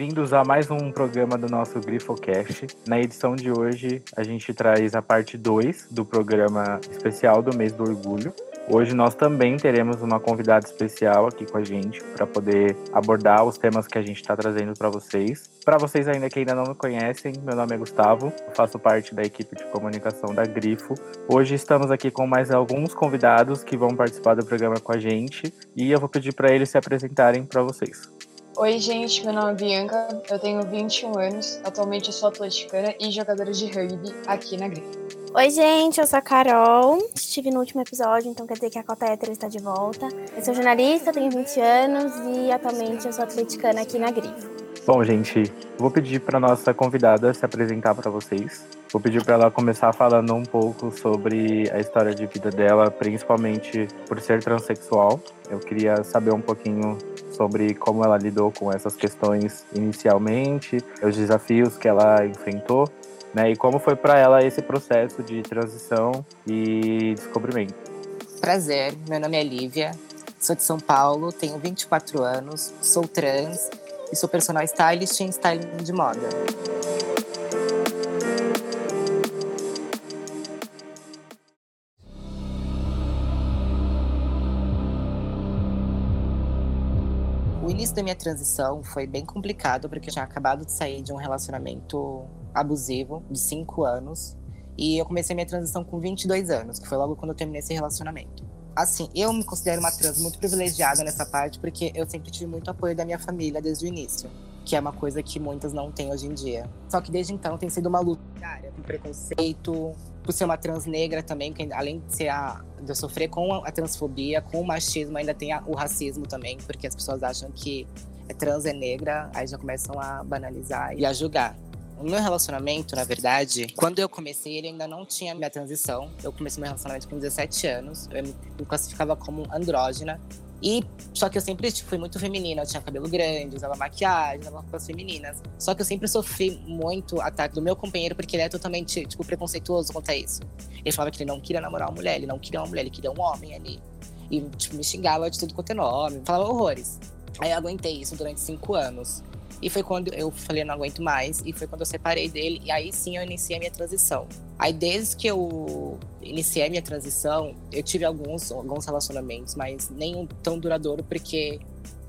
bem-vindos a mais um programa do nosso GrifoCast. Na edição de hoje, a gente traz a parte 2 do programa especial do mês do orgulho. Hoje nós também teremos uma convidada especial aqui com a gente para poder abordar os temas que a gente está trazendo para vocês. Para vocês ainda que ainda não me conhecem, meu nome é Gustavo, faço parte da equipe de comunicação da Grifo. Hoje estamos aqui com mais alguns convidados que vão participar do programa com a gente e eu vou pedir para eles se apresentarem para vocês. Oi, gente, meu nome é Bianca, eu tenho 21 anos, atualmente eu sou atleticana e jogadora de rugby aqui na Grifo. Oi, gente, eu sou a Carol. Estive no último episódio, então quer dizer que a cota hétero está de volta. Eu sou jornalista, tenho 20 anos e atualmente eu sou atleticana aqui na Grifo. Bom, gente, vou pedir para nossa convidada se apresentar para vocês. Vou pedir para ela começar falando um pouco sobre a história de vida dela, principalmente por ser transexual. Eu queria saber um pouquinho sobre como ela lidou com essas questões inicialmente, os desafios que ela enfrentou né? E como foi para ela esse processo de transição e descobrimento? Prazer, meu nome é Lívia, sou de São Paulo, tenho 24 anos, sou trans e sou personal stylist em styling de moda. O início da minha transição foi bem complicado porque eu tinha acabado de sair de um relacionamento abusivo de cinco anos. E eu comecei minha transição com 22 anos, que foi logo quando eu terminei esse relacionamento. Assim, eu me considero uma trans muito privilegiada nessa parte, porque eu sempre tive muito apoio da minha família desde o início, que é uma coisa que muitas não têm hoje em dia. Só que desde então tem sido uma luta diária, com preconceito, por ser uma trans negra também, porque além de, ser a, de eu sofrer com a transfobia, com o machismo, ainda tem a, o racismo também, porque as pessoas acham que é trans é negra, aí já começam a banalizar e a julgar. O meu relacionamento, na verdade, quando eu comecei, ele ainda não tinha minha transição. Eu comecei meu relacionamento com 17 anos. Eu me classificava como andrógena. E só que eu sempre tipo, fui muito feminina, eu tinha cabelo grande, usava maquiagem, usava roupas femininas. Só que eu sempre sofri muito ataque do meu companheiro porque ele é totalmente tipo preconceituoso quanto a isso. Ele falava que ele não queria namorar uma mulher, ele não queria uma mulher, ele queria um homem ali. E tipo, me xingava de tudo quanto é nome, falava horrores. Aí eu aguentei isso durante cinco anos. E foi quando eu falei, não aguento mais. E foi quando eu separei dele. E aí sim eu iniciei a minha transição. Aí desde que eu iniciei a minha transição, eu tive alguns, alguns relacionamentos, mas nenhum tão duradouro, porque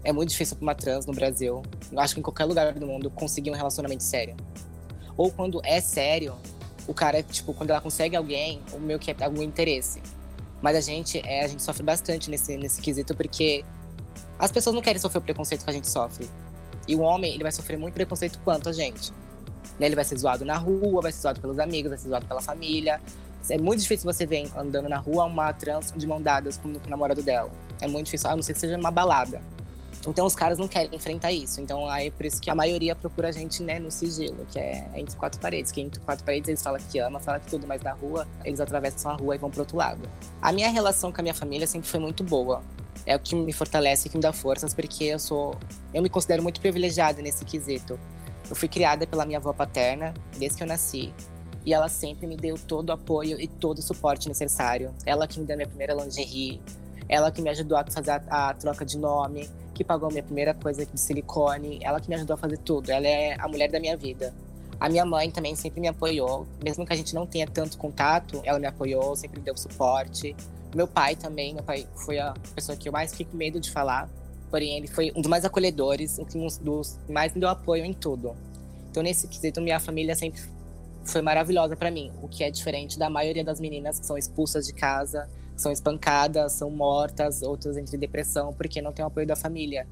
é muito difícil para uma trans no Brasil. Eu acho que em qualquer lugar do mundo conseguir um relacionamento sério. Ou quando é sério, o cara, tipo, quando ela consegue alguém, o meu que é algum interesse. Mas a gente, é, a gente sofre bastante nesse, nesse quesito, porque as pessoas não querem sofrer o preconceito que a gente sofre. E o homem, ele vai sofrer muito preconceito quanto a gente. Né? Ele vai ser zoado na rua, vai ser zoado pelos amigos, vai ser zoado pela família. É muito difícil você ver andando na rua uma trans de mão dadas com o namorado dela. É muito difícil, a não ser que seja numa balada. Então os caras não querem enfrentar isso. Então aí é por isso que a maioria procura a gente, né, no sigilo, que é entre quatro paredes. Que entre quatro paredes eles falam que ama, falam que tudo, mas na rua eles atravessam a rua e vão pro outro lado. A minha relação com a minha família sempre foi muito boa é o que me fortalece, que me dá forças, porque eu sou, eu me considero muito privilegiada nesse quesito. Eu fui criada pela minha avó paterna desde que eu nasci. E ela sempre me deu todo o apoio e todo o suporte necessário. Ela que me deu minha primeira lingerie, ela que me ajudou a fazer a, a troca de nome, que pagou minha primeira coisa de silicone, ela que me ajudou a fazer tudo. Ela é a mulher da minha vida. A minha mãe também sempre me apoiou, mesmo que a gente não tenha tanto contato, ela me apoiou, sempre me deu suporte. Meu pai também, meu pai foi a pessoa que eu mais fiquei com medo de falar, porém ele foi um dos mais acolhedores, um dos que mais me deu apoio em tudo. Então nesse quesito minha família sempre foi maravilhosa para mim, o que é diferente da maioria das meninas que são expulsas de casa, são espancadas, são mortas, outras entre depressão porque não tem o apoio da família.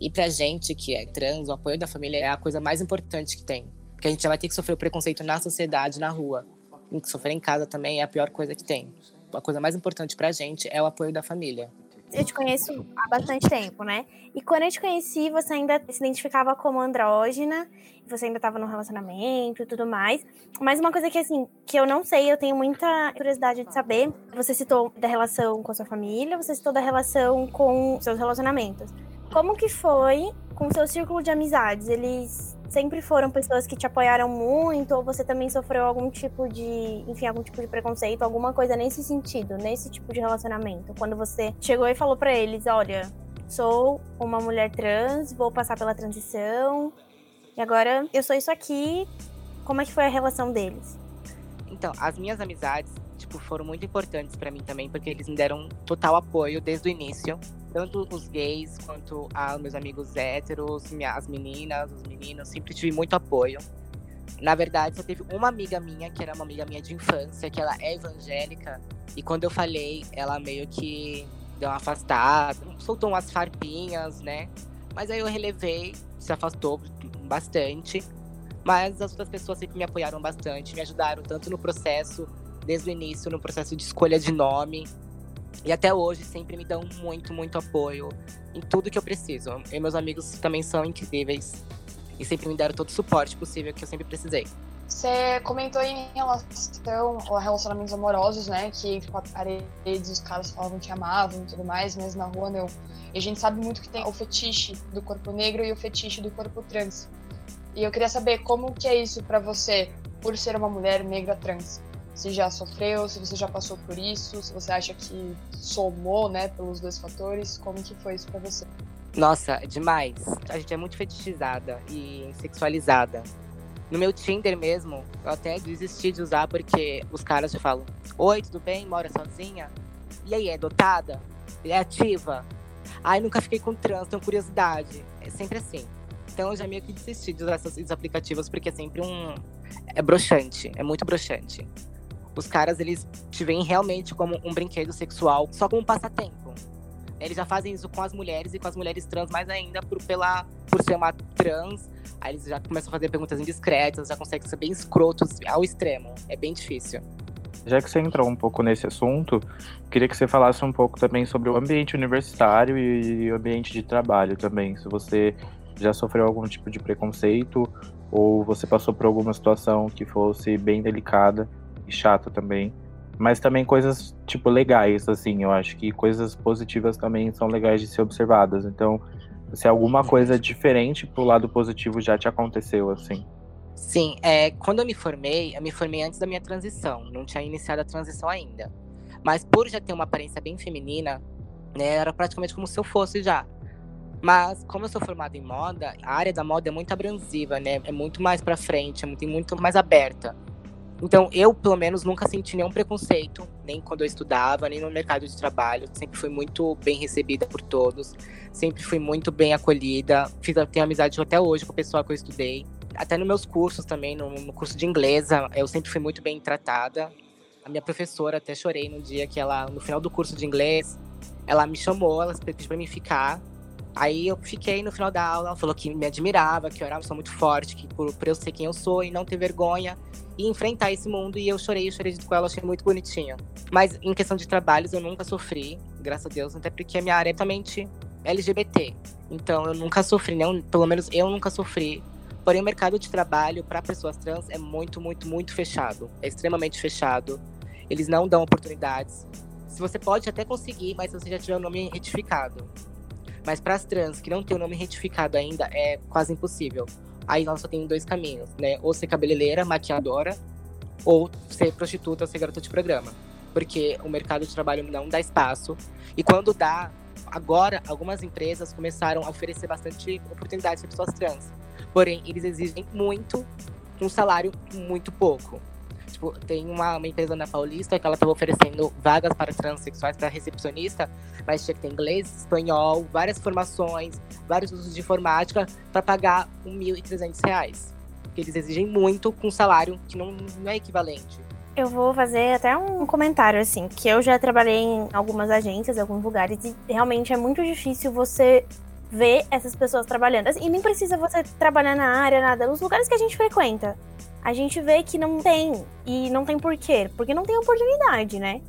E pra gente que é trans, o apoio da família é a coisa mais importante que tem. Porque a gente já vai ter que sofrer o preconceito na sociedade, na rua. E sofrer em casa também é a pior coisa que tem a coisa mais importante pra gente é o apoio da família. Eu te conheço há bastante tempo, né? E quando eu te conheci, você ainda se identificava como andrógena, você ainda estava no relacionamento e tudo mais. Mas uma coisa que, assim, que eu não sei, eu tenho muita curiosidade de saber. Você citou da relação com a sua família, você citou da relação com seus relacionamentos. Como que foi com seu círculo de amizades? Eles sempre foram pessoas que te apoiaram muito ou você também sofreu algum tipo de, enfim, algum tipo de preconceito, alguma coisa nesse sentido, nesse tipo de relacionamento? Quando você chegou e falou para eles, olha, sou uma mulher trans, vou passar pela transição E agora eu sou isso aqui. Como é que foi a relação deles? Então, as minhas amizades, tipo, foram muito importantes para mim também, porque eles me deram total apoio desde o início. Tanto os gays quanto os meus amigos héteros, as meninas, os meninos, sempre tive muito apoio. Na verdade, só teve uma amiga minha, que era uma amiga minha de infância, que ela é evangélica. E quando eu falei, ela meio que deu uma afastada, soltou umas farpinhas, né? Mas aí eu relevei, se afastou bastante. Mas as outras pessoas sempre me apoiaram bastante, me ajudaram tanto no processo, desde o início, no processo de escolha de nome. E até hoje sempre me dão muito, muito apoio em tudo que eu preciso. E meus amigos também são incríveis e sempre me deram todo o suporte possível que eu sempre precisei. Você comentou em relação a relacionamentos amorosos, né? Que entre quatro paredes os caras falavam que amavam e tudo mais, mas na rua não. E a gente sabe muito que tem o fetiche do corpo negro e o fetiche do corpo trans. E eu queria saber como que é isso para você, por ser uma mulher negra trans. Se já sofreu, se você já passou por isso, se você acha que somou, né, pelos dois fatores, como que foi isso para você? Nossa, é demais. A gente é muito fetichizada e sexualizada. No meu Tinder mesmo, eu até desisti de usar porque os caras já falam: Oi, tudo bem? Mora sozinha? E aí, é dotada? É ativa? Ai, nunca fiquei com trans, tenho curiosidade. É sempre assim. Então eu já meio que desisti de usar esses aplicativos porque é sempre um. É broxante, é muito broxante. Os caras, eles te veem realmente como um brinquedo sexual, só como um passatempo. Eles já fazem isso com as mulheres e com as mulheres trans mais ainda por, pela, por ser uma trans. Aí eles já começam a fazer perguntas indiscretas, já conseguem ser bem escrotos ao extremo. É bem difícil. Já que você entrou um pouco nesse assunto, queria que você falasse um pouco também sobre o ambiente universitário e o ambiente de trabalho também. Se você já sofreu algum tipo de preconceito ou você passou por alguma situação que fosse bem delicada e chata também mas também coisas tipo legais, assim, eu acho que coisas positivas também são legais de ser observadas. Então, se alguma coisa diferente pro lado positivo já te aconteceu, assim. Sim, é, quando eu me formei, eu me formei antes da minha transição, não tinha iniciado a transição ainda. Mas por já ter uma aparência bem feminina, né, era praticamente como se eu fosse já. Mas como eu sou formada em moda, a área da moda é muito abrasiva, né? É muito mais para frente, é muito, muito mais aberta. Então, eu, pelo menos, nunca senti nenhum preconceito, nem quando eu estudava, nem no mercado de trabalho. Sempre fui muito bem recebida por todos, sempre fui muito bem acolhida. Fiz, tenho amizade até hoje com o pessoal que eu estudei. Até nos meus cursos também, no, no curso de inglês, eu sempre fui muito bem tratada. A minha professora, até chorei no dia que ela, no final do curso de inglês, ela me chamou, ela pediu para mim ficar. Aí eu fiquei no final da aula, ela falou que me admirava, que eu era uma pessoa muito forte, que por, por eu ser quem eu sou e não ter vergonha, e enfrentar esse mundo. E eu chorei, eu chorei junto com ela, achei muito bonitinha. Mas em questão de trabalhos, eu nunca sofri, graças a Deus, até porque a minha área é totalmente LGBT. Então eu nunca sofri, não, pelo menos eu nunca sofri. Porém, o mercado de trabalho para pessoas trans é muito, muito, muito fechado. É extremamente fechado. Eles não dão oportunidades. Se você pode até conseguir, mas se você já tiver o nome retificado. Mas para as trans que não têm o nome retificado ainda, é quase impossível aí nós só tem dois caminhos, né? Ou ser cabeleireira, maquiadora, ou ser prostituta ou ser garota de programa. Porque o mercado de trabalho não dá espaço. E quando dá, agora algumas empresas começaram a oferecer bastante oportunidades para pessoas trans. Porém, eles exigem muito um salário muito pouco. Tipo, tem uma, uma empresa na Paulista que ela estava oferecendo vagas para transexuais, para recepcionista, mas tinha que ter inglês, espanhol, várias formações, vários usos de informática para pagar R$ 1.300. Porque eles exigem muito com salário que não, não é equivalente. Eu vou fazer até um comentário, assim, que eu já trabalhei em algumas agências, em alguns lugares, e realmente é muito difícil você ver essas pessoas trabalhando. E nem precisa você trabalhar na área, nada. Nos lugares que a gente frequenta a gente vê que não tem. E não tem porquê. Porque não tem oportunidade, né?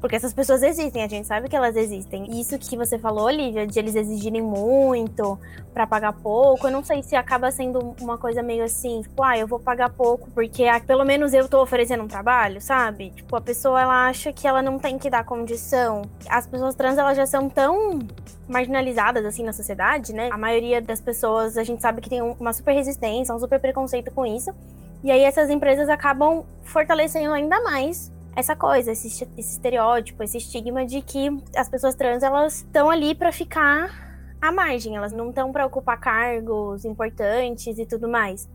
Porque essas pessoas existem, a gente sabe que elas existem. Isso que você falou, Olivia, de eles exigirem muito para pagar pouco, eu não sei se acaba sendo uma coisa meio assim, tipo, ah, eu vou pagar pouco porque pelo menos eu tô oferecendo um trabalho, sabe? Tipo, a pessoa ela acha que ela não tem que dar condição. As pessoas trans elas já são tão marginalizadas assim na sociedade, né? A maioria das pessoas a gente sabe que tem uma super resistência, um super preconceito com isso. E aí essas empresas acabam fortalecendo ainda mais essa coisa, esse, esse estereótipo, esse estigma de que as pessoas trans elas estão ali para ficar à margem, elas não estão para ocupar cargos importantes e tudo mais.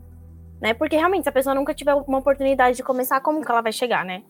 Né? Porque realmente, se a pessoa nunca tiver uma oportunidade de começar, como que ela vai chegar, né?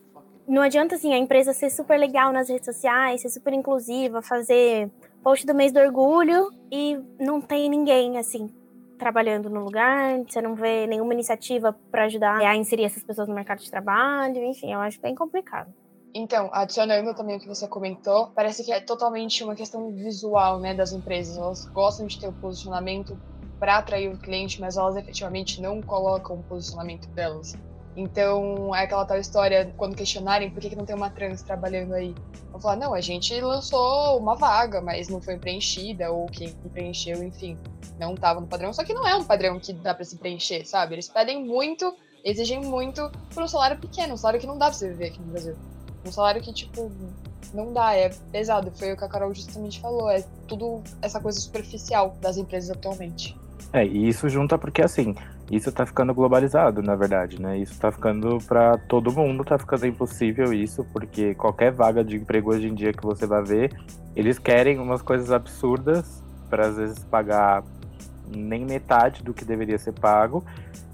Não adianta assim a empresa ser super legal nas redes sociais, ser super inclusiva, fazer post do mês do orgulho e não tem ninguém assim trabalhando no lugar, você não vê nenhuma iniciativa para ajudar a inserir essas pessoas no mercado de trabalho, enfim, eu acho bem complicado. Então, adicionando também o que você comentou, parece que é totalmente uma questão visual, né, das empresas. Elas gostam de ter o um posicionamento para atrair o cliente, mas elas efetivamente não colocam o posicionamento delas. Então, é aquela tal história, quando questionarem por que, que não tem uma trans trabalhando aí. Vão falar, não, a gente lançou uma vaga, mas não foi preenchida, ou quem preencheu, enfim, não estava no padrão. Só que não é um padrão que dá para se preencher, sabe? Eles pedem muito, exigem muito por um salário pequeno, um salário que não dá pra você viver aqui no Brasil. Um salário que, tipo, não dá, é pesado. Foi o que a Carol justamente falou, é tudo essa coisa superficial das empresas atualmente. É, e isso junta porque, assim, isso tá ficando globalizado, na verdade, né? Isso tá ficando para todo mundo, tá ficando impossível isso, porque qualquer vaga de emprego hoje em dia que você vai ver, eles querem umas coisas absurdas para às vezes pagar nem metade do que deveria ser pago.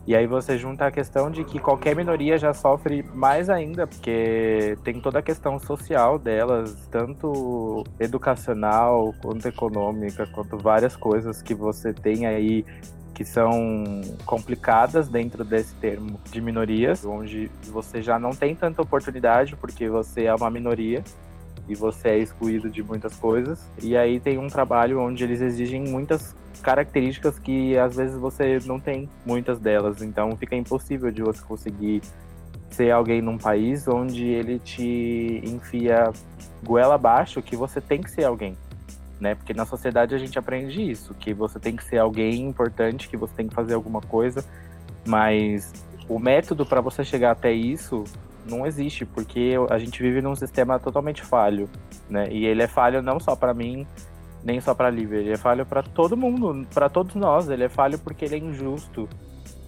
E aí você junta a questão de que qualquer minoria já sofre mais ainda, porque tem toda a questão social delas, tanto educacional quanto econômica, quanto várias coisas que você tem aí que são complicadas dentro desse termo de minorias, onde você já não tem tanta oportunidade porque você é uma minoria e você é excluído de muitas coisas. E aí tem um trabalho onde eles exigem muitas características que às vezes você não tem muitas delas, então fica impossível de você conseguir ser alguém num país onde ele te enfia goela abaixo que você tem que ser alguém né? Porque na sociedade a gente aprende isso, que você tem que ser alguém importante, que você tem que fazer alguma coisa, mas o método para você chegar até isso não existe, porque a gente vive num sistema totalmente falho, né? E ele é falho não só para mim, nem só para Lívia, ele é falho para todo mundo, para todos nós, ele é falho porque ele é injusto.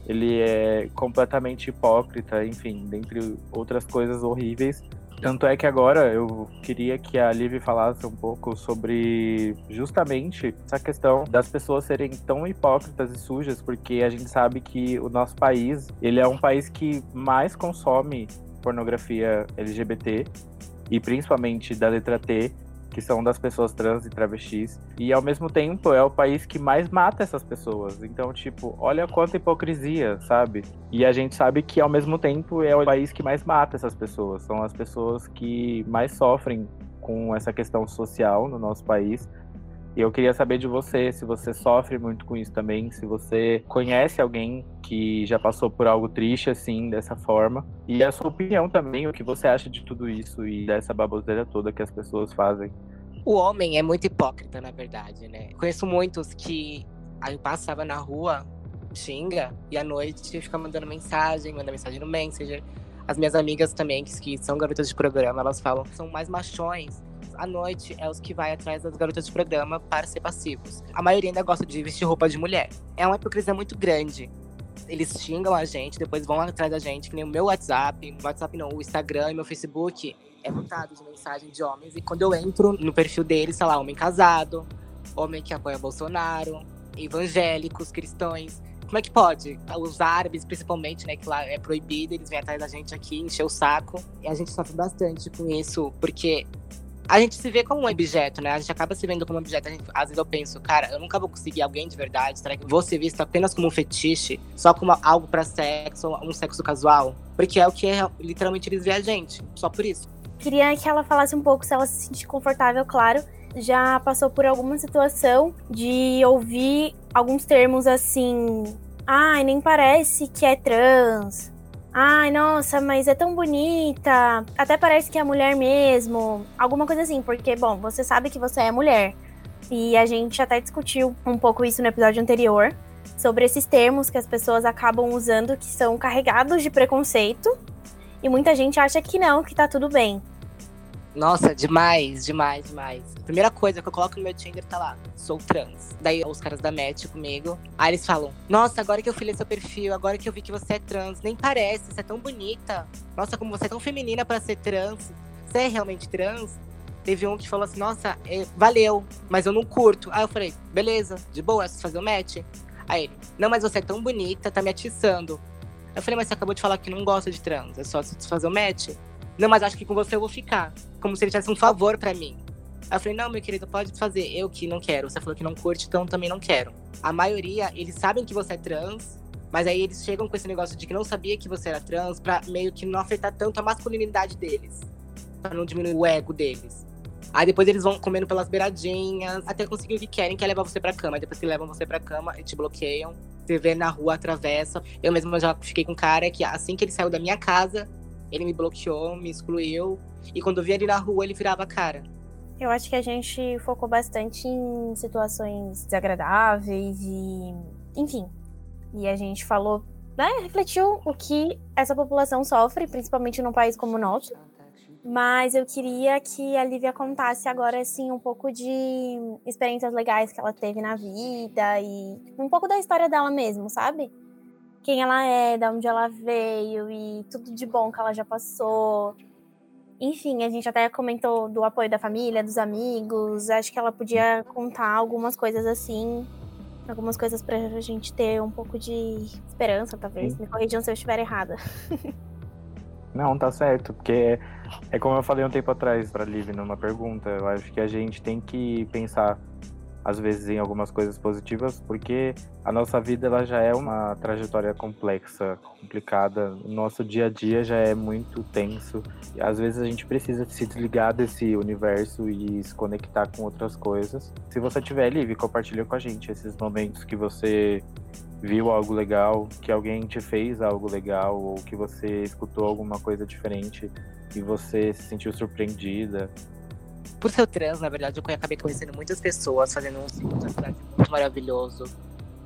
Ele é completamente hipócrita, enfim, dentre outras coisas horríveis tanto é que agora eu queria que a Liv falasse um pouco sobre justamente essa questão das pessoas serem tão hipócritas e sujas, porque a gente sabe que o nosso país, ele é um país que mais consome pornografia LGBT e principalmente da letra T, que são das pessoas trans e travestis. E ao mesmo tempo é o país que mais mata essas pessoas. Então, tipo, olha quanta hipocrisia, sabe? E a gente sabe que ao mesmo tempo é o país que mais mata essas pessoas. São as pessoas que mais sofrem com essa questão social no nosso país. E eu queria saber de você, se você sofre muito com isso também, se você conhece alguém que já passou por algo triste assim, dessa forma. E a sua opinião também, o que você acha de tudo isso e dessa baboseira toda que as pessoas fazem. O homem é muito hipócrita, na verdade, né? Conheço muitos que aí passava na rua, xinga, e à noite fica mandando mensagem, manda mensagem no Messenger. As minhas amigas também, que, que são garotas de programa, elas falam que são mais machões. À noite é os que vai atrás das garotas de programa para ser passivos. A maioria ainda gosta de vestir roupa de mulher. É uma hipocrisia muito grande eles xingam a gente, depois vão atrás da gente, que nem o meu WhatsApp, WhatsApp não, o Instagram e meu Facebook é lotado de mensagem de homens. E quando eu entro no perfil deles, sei lá, homem casado, homem que apoia Bolsonaro, evangélicos, cristãos. Como é que pode? Os árabes, principalmente, né, que lá é proibido, eles vêm atrás da gente aqui, encher o saco. E a gente sofre bastante com isso, porque a gente se vê como um objeto, né? A gente acaba se vendo como um objeto. Gente, às vezes eu penso, cara, eu nunca vou conseguir alguém de verdade. Será que vou ser visto apenas como um fetiche? Só como algo para sexo, um sexo casual? Porque é o que é, literalmente eles veem a gente. Só por isso. Queria que ela falasse um pouco se ela se sentir confortável, claro. Já passou por alguma situação de ouvir alguns termos assim. Ai, nem parece que é trans Ai, nossa, mas é tão bonita. Até parece que é mulher mesmo. Alguma coisa assim, porque, bom, você sabe que você é mulher. E a gente até discutiu um pouco isso no episódio anterior. Sobre esses termos que as pessoas acabam usando que são carregados de preconceito. E muita gente acha que não, que tá tudo bem. Nossa, demais, demais, demais. Primeira coisa que eu coloco no meu Tinder tá lá, sou trans. Daí os caras da match comigo. Aí eles falam: Nossa, agora que eu filei seu perfil, agora que eu vi que você é trans, nem parece, você é tão bonita. Nossa, como você é tão feminina para ser trans. Você é realmente trans? Teve um que falou assim, nossa, é, valeu, mas eu não curto. Aí eu falei, beleza, de boa, é fazer o match. Aí ele, não, mas você é tão bonita, tá me atiçando. Eu falei, mas você acabou de falar que não gosta de trans, é só fazer o match. Não, mas acho que com você eu vou ficar. Como se ele tivesse um favor para mim. Aí eu falei, não, meu querido, pode fazer. Eu que não quero. Você falou que não curte, então também não quero. A maioria, eles sabem que você é trans, mas aí eles chegam com esse negócio de que não sabia que você era trans pra meio que não afetar tanto a masculinidade deles. Pra não diminuir o ego deles. Aí depois eles vão comendo pelas beiradinhas, até conseguir o que querem, que é levar você pra cama. Aí depois que levam você pra cama, eles te bloqueiam. Você vê na rua, atravessa. Eu mesma já fiquei com um cara que assim que ele saiu da minha casa, ele me bloqueou, me excluiu. E quando eu via ele na rua, ele virava a cara. Eu acho que a gente focou bastante em situações desagradáveis e. Enfim. E a gente falou, né, refletiu o que essa população sofre, principalmente num país como o nosso. Mas eu queria que a Lívia contasse agora, assim, um pouco de experiências legais que ela teve na vida e um pouco da história dela mesmo, sabe? Quem ela é, de onde ela veio e tudo de bom que ela já passou. Enfim, a gente até comentou do apoio da família, dos amigos. Acho que ela podia contar algumas coisas assim. Algumas coisas pra gente ter um pouco de esperança, talvez. Sim. Me corrijam se eu estiver errada. Não, tá certo, porque é como eu falei um tempo atrás para Liv numa pergunta, eu acho que a gente tem que pensar às vezes em algumas coisas positivas, porque a nossa vida ela já é uma trajetória complexa, complicada. O nosso dia a dia já é muito tenso. E às vezes a gente precisa se desligar desse universo e se conectar com outras coisas. Se você tiver livre, compartilha com a gente esses momentos que você viu algo legal, que alguém te fez algo legal ou que você escutou alguma coisa diferente e você se sentiu surpreendida por ser trans, na verdade, eu acabei conhecendo muitas pessoas, fazendo um ciclo de cidade muito maravilhoso.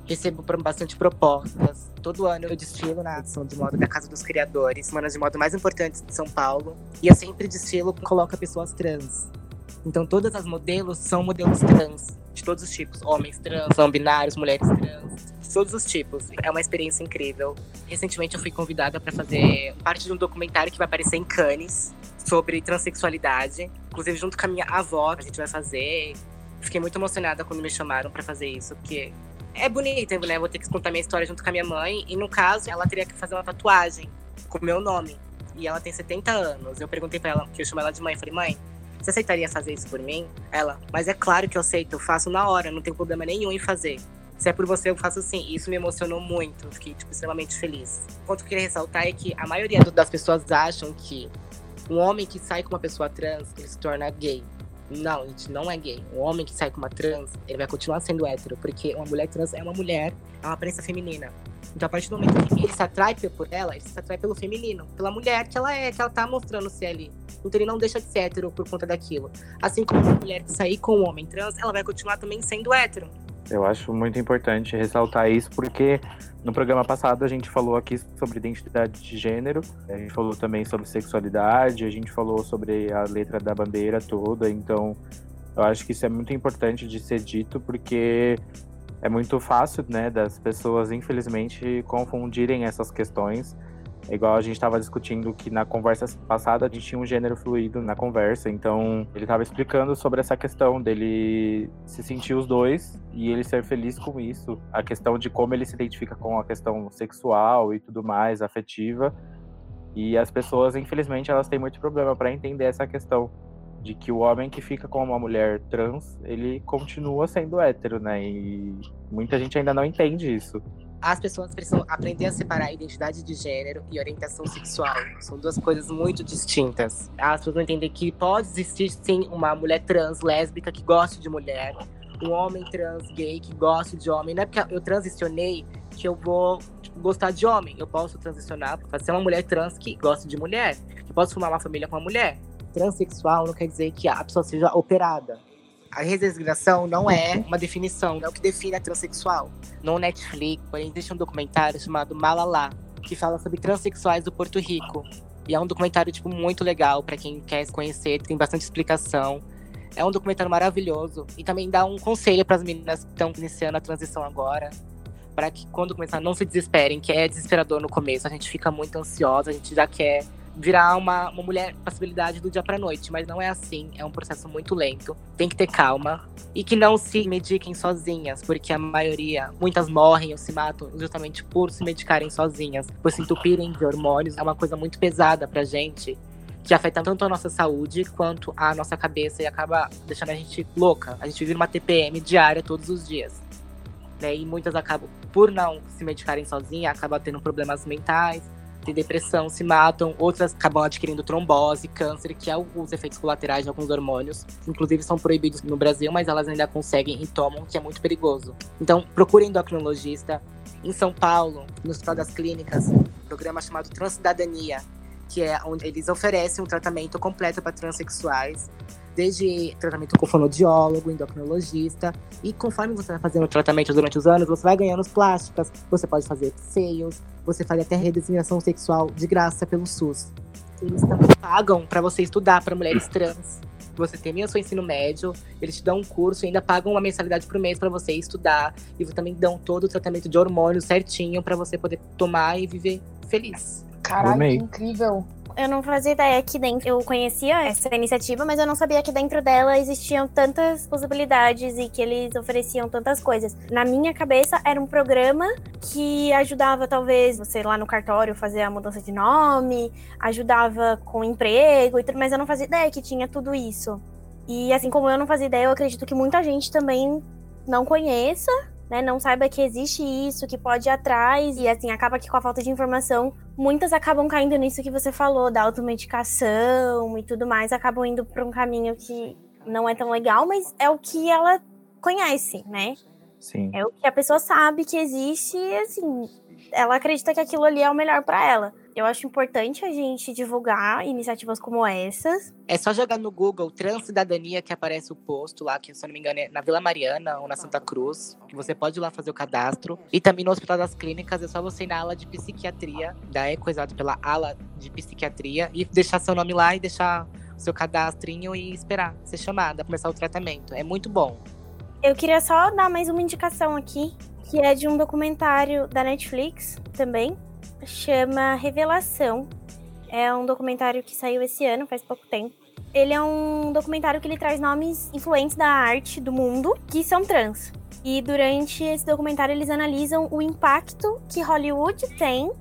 Recebo bastante propostas. Todo ano eu desfilo na edição de moda da Casa dos Criadores, semanas de moda mais importantes de São Paulo. E eu sempre desfilo e coloco pessoas trans. Então todas as modelos são modelos trans, de todos os tipos. Homens trans, não binários, mulheres trans, de todos os tipos. É uma experiência incrível. Recentemente eu fui convidada para fazer parte de um documentário que vai aparecer em Cannes sobre transexualidade. Inclusive, junto com a minha avó, a gente vai fazer. Fiquei muito emocionada quando me chamaram para fazer isso, porque é bonito, né? Vou ter que contar minha história junto com a minha mãe. E no caso, ela teria que fazer uma tatuagem com o meu nome. E ela tem 70 anos. Eu perguntei para ela, que eu chamo ela de mãe, falei, mãe, você aceitaria fazer isso por mim? Ela, mas é claro que eu aceito, eu faço na hora, não tenho problema nenhum em fazer. Se é por você, eu faço assim. Isso me emocionou muito, fiquei tipo, extremamente feliz. O ponto que eu queria ressaltar é que a maioria das pessoas acham que um homem que sai com uma pessoa trans, ele se torna gay. Não, gente, não é gay. Um homem que sai com uma trans, ele vai continuar sendo hétero, porque uma mulher trans é uma mulher, é uma aparência feminina. Então, a partir do momento que ele se atrai por ela, ele se atrai pelo feminino, pela mulher que ela é, que ela tá mostrando ser ali. Então, ele não deixa de ser hétero por conta daquilo. Assim como uma mulher que sair com um homem trans, ela vai continuar também sendo hétero. Eu acho muito importante ressaltar isso, porque no programa passado a gente falou aqui sobre identidade de gênero, a gente falou também sobre sexualidade, a gente falou sobre a letra da bandeira toda, então eu acho que isso é muito importante de ser dito, porque é muito fácil, né, das pessoas, infelizmente, confundirem essas questões igual a gente estava discutindo que na conversa passada a gente tinha um gênero fluido na conversa, então ele estava explicando sobre essa questão dele se sentir os dois e ele ser feliz com isso, a questão de como ele se identifica com a questão sexual e tudo mais, afetiva. E as pessoas, infelizmente, elas têm muito problema para entender essa questão de que o homem que fica com uma mulher trans, ele continua sendo hétero, né? E muita gente ainda não entende isso as pessoas precisam aprender a separar a identidade de gênero e orientação sexual. São duas coisas muito distintas. As pessoas vão entender que pode existir sim uma mulher trans lésbica que goste de mulher, um homem trans gay que goste de homem. Não é porque eu transicionei que eu vou gostar de homem. Eu posso transicionar para ser uma mulher trans que gosta de mulher. Eu posso formar uma família com uma mulher. Transsexual não quer dizer que a pessoa seja operada a redesignação não é uma definição, não é o que define a transexual. No Netflix, existe um documentário chamado Malala, que fala sobre transexuais do Porto Rico. E é um documentário, tipo, muito legal para quem quer conhecer, tem bastante explicação. É um documentário maravilhoso e também dá um conselho para as meninas que estão iniciando a transição agora, para que quando começar não se desesperem, que é desesperador no começo, a gente fica muito ansiosa, a gente já quer virar uma, uma mulher possibilidade do dia para noite, mas não é assim, é um processo muito lento. Tem que ter calma e que não se mediquem sozinhas, porque a maioria, muitas morrem ou se matam justamente por se medicarem sozinhas, por se entupirem de hormônios. É uma coisa muito pesada pra gente que afeta tanto a nossa saúde quanto a nossa cabeça e acaba deixando a gente louca. A gente vive uma TPM diária todos os dias. Né? E muitas acabam, por não se medicarem sozinhas, acabam tendo problemas mentais, tem depressão, se matam, outras acabam adquirindo trombose, câncer, que é os efeitos colaterais de alguns hormônios. Inclusive são proibidos no Brasil, mas elas ainda conseguem e tomam, que é muito perigoso. Então, procure endocrinologista. Em São Paulo, no Hospital das Clínicas, um programa chamado Transcidadania, que é onde eles oferecem um tratamento completo para transexuais, desde tratamento com fonoaudiólogo, endocrinologista, e conforme você vai fazendo o tratamento durante os anos, você vai ganhando plásticas, você pode fazer seios, você faz até redesignação sexual de graça pelo SUS. Eles também pagam para você estudar para mulheres trans. Você termina seu ensino médio, eles te dão um curso e ainda pagam uma mensalidade por mês para você estudar. E também dão todo o tratamento de hormônios certinho para você poder tomar e viver feliz. Caralho, que incrível. Eu não fazia ideia que dentro. Eu conhecia essa iniciativa, mas eu não sabia que dentro dela existiam tantas possibilidades e que eles ofereciam tantas coisas. Na minha cabeça, era um programa que ajudava, talvez, você lá no cartório fazer a mudança de nome, ajudava com emprego e tudo, mas eu não fazia ideia que tinha tudo isso. E assim como eu não fazia ideia, eu acredito que muita gente também não conheça né, não saiba que existe isso, que pode ir atrás, e assim, acaba que com a falta de informação, muitas acabam caindo nisso que você falou, da automedicação e tudo mais, acabam indo para um caminho que não é tão legal, mas é o que ela conhece, né? Sim. É o que a pessoa sabe que existe e, assim, ela acredita que aquilo ali é o melhor para ela. Eu acho importante a gente divulgar iniciativas como essas. É só jogar no Google Transcidadania que aparece o posto lá, que se eu não me engano é na Vila Mariana ou na Santa Cruz, que você pode ir lá fazer o cadastro. E também no Hospital das Clínicas é só você ir na ala de psiquiatria, da é coisado pela ala de psiquiatria, e deixar seu nome lá e deixar o seu cadastrinho e esperar ser chamada, começar o tratamento. É muito bom. Eu queria só dar mais uma indicação aqui, que é de um documentário da Netflix também, chama Revelação. É um documentário que saiu esse ano, faz pouco tempo. Ele é um documentário que ele traz nomes influentes da arte do mundo que são trans. E durante esse documentário eles analisam o impacto que Hollywood tem,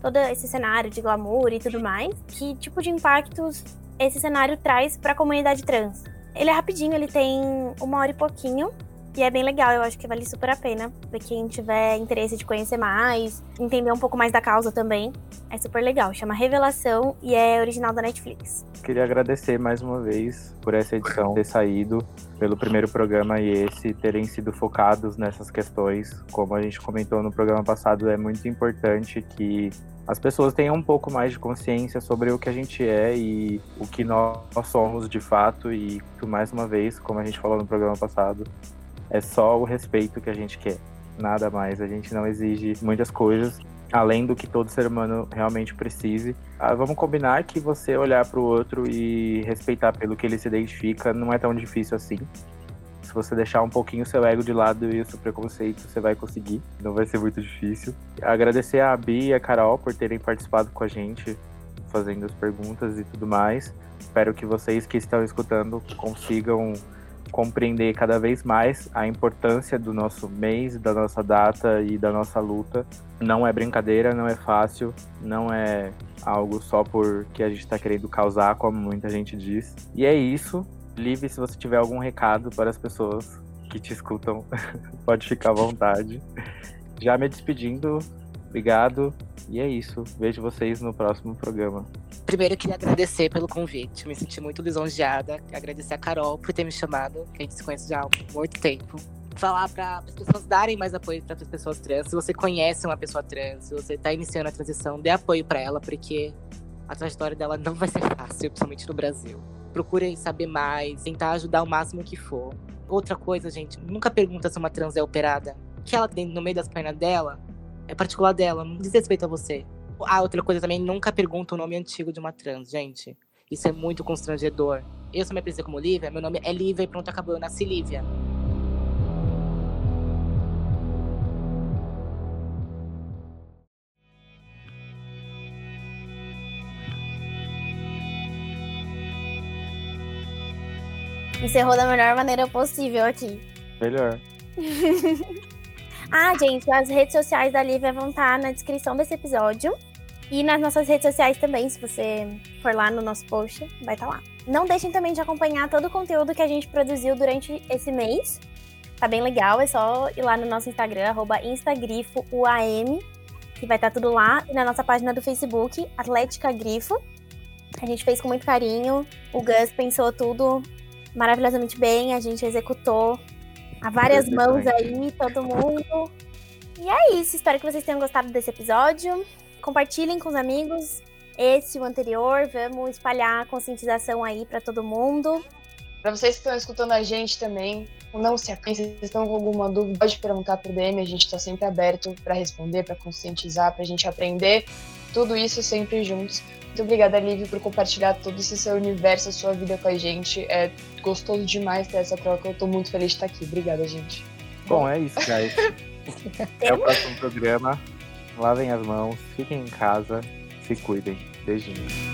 todo esse cenário de glamour e tudo mais, que tipo de impactos esse cenário traz para a comunidade trans. Ele é rapidinho, ele tem uma hora e pouquinho, e é bem legal, eu acho que vale super a pena. Pra quem tiver interesse de conhecer mais, entender um pouco mais da causa também. É super legal. Chama Revelação e é original da Netflix. Queria agradecer mais uma vez por essa edição ter saído, pelo primeiro programa e esse terem sido focados nessas questões. Como a gente comentou no programa passado, é muito importante que as pessoas tenham um pouco mais de consciência sobre o que a gente é e o que nós somos de fato e mais uma vez, como a gente falou no programa passado, é só o respeito que a gente quer. Nada mais. A gente não exige muitas coisas além do que todo ser humano realmente precise. Ah, vamos combinar que você olhar para o outro e respeitar pelo que ele se identifica não é tão difícil assim. Se você deixar um pouquinho o seu ego de lado e o seu preconceito, você vai conseguir. Não vai ser muito difícil. Agradecer a Bi e a Carol por terem participado com a gente, fazendo as perguntas e tudo mais. Espero que vocês que estão escutando consigam compreender cada vez mais a importância do nosso mês, da nossa data e da nossa luta. Não é brincadeira, não é fácil, não é algo só porque a gente está querendo causar, como muita gente diz. E é isso. Livre se você tiver algum recado para as pessoas que te escutam, pode ficar à vontade. Já me despedindo, obrigado. E é isso. Vejo vocês no próximo programa. Primeiro, eu queria agradecer pelo convite. Me senti muito lisonjeada. Agradecer a Carol por ter me chamado, que a gente se conhece já há muito tempo. Falar para as pessoas darem mais apoio para as pessoas trans. Se você conhece uma pessoa trans, se você está iniciando a transição, dê apoio para ela, porque a trajetória dela não vai ser fácil, principalmente no Brasil. Procure saber mais, tentar ajudar o máximo que for. Outra coisa, gente, nunca pergunta se uma trans é operada. O que ela tem no meio das pernas dela é particular dela, não diz respeito a você. Ah, outra coisa também, nunca pergunta o nome antigo de uma trans, gente. Isso é muito constrangedor. Eu sou me apresentei como Lívia, meu nome é Lívia e pronto, acabou, eu nasci Lívia. Encerrou da melhor maneira possível aqui. Melhor. ah, gente, as redes sociais da Lívia vão estar na descrição desse episódio. E nas nossas redes sociais também, se você for lá no nosso post, vai estar lá. Não deixem também de acompanhar todo o conteúdo que a gente produziu durante esse mês. Tá bem legal, é só ir lá no nosso Instagram, arroba instagrifouam, que vai estar tudo lá. E na nossa página do Facebook, Atlética Grifo. A gente fez com muito carinho. O Gus pensou tudo maravilhosamente bem, a gente executou a várias mãos aí, todo mundo. E é isso, espero que vocês tenham gostado desse episódio. Compartilhem com os amigos esse e o anterior, vamos espalhar a conscientização aí para todo mundo. Para vocês que estão escutando a gente também, não se acanhem, se estão com alguma dúvida, pode perguntar pro DM, a gente está sempre aberto para responder, para conscientizar, para a gente aprender. Tudo isso sempre juntos. Muito obrigada, Liv, por compartilhar todo esse seu universo, a sua vida com a gente. É gostoso demais ter essa troca. Eu tô muito feliz de estar aqui. Obrigada, gente. Bom, é isso, guys. Até o próximo programa. Lavem as mãos, fiquem em casa, se cuidem. Beijinhos.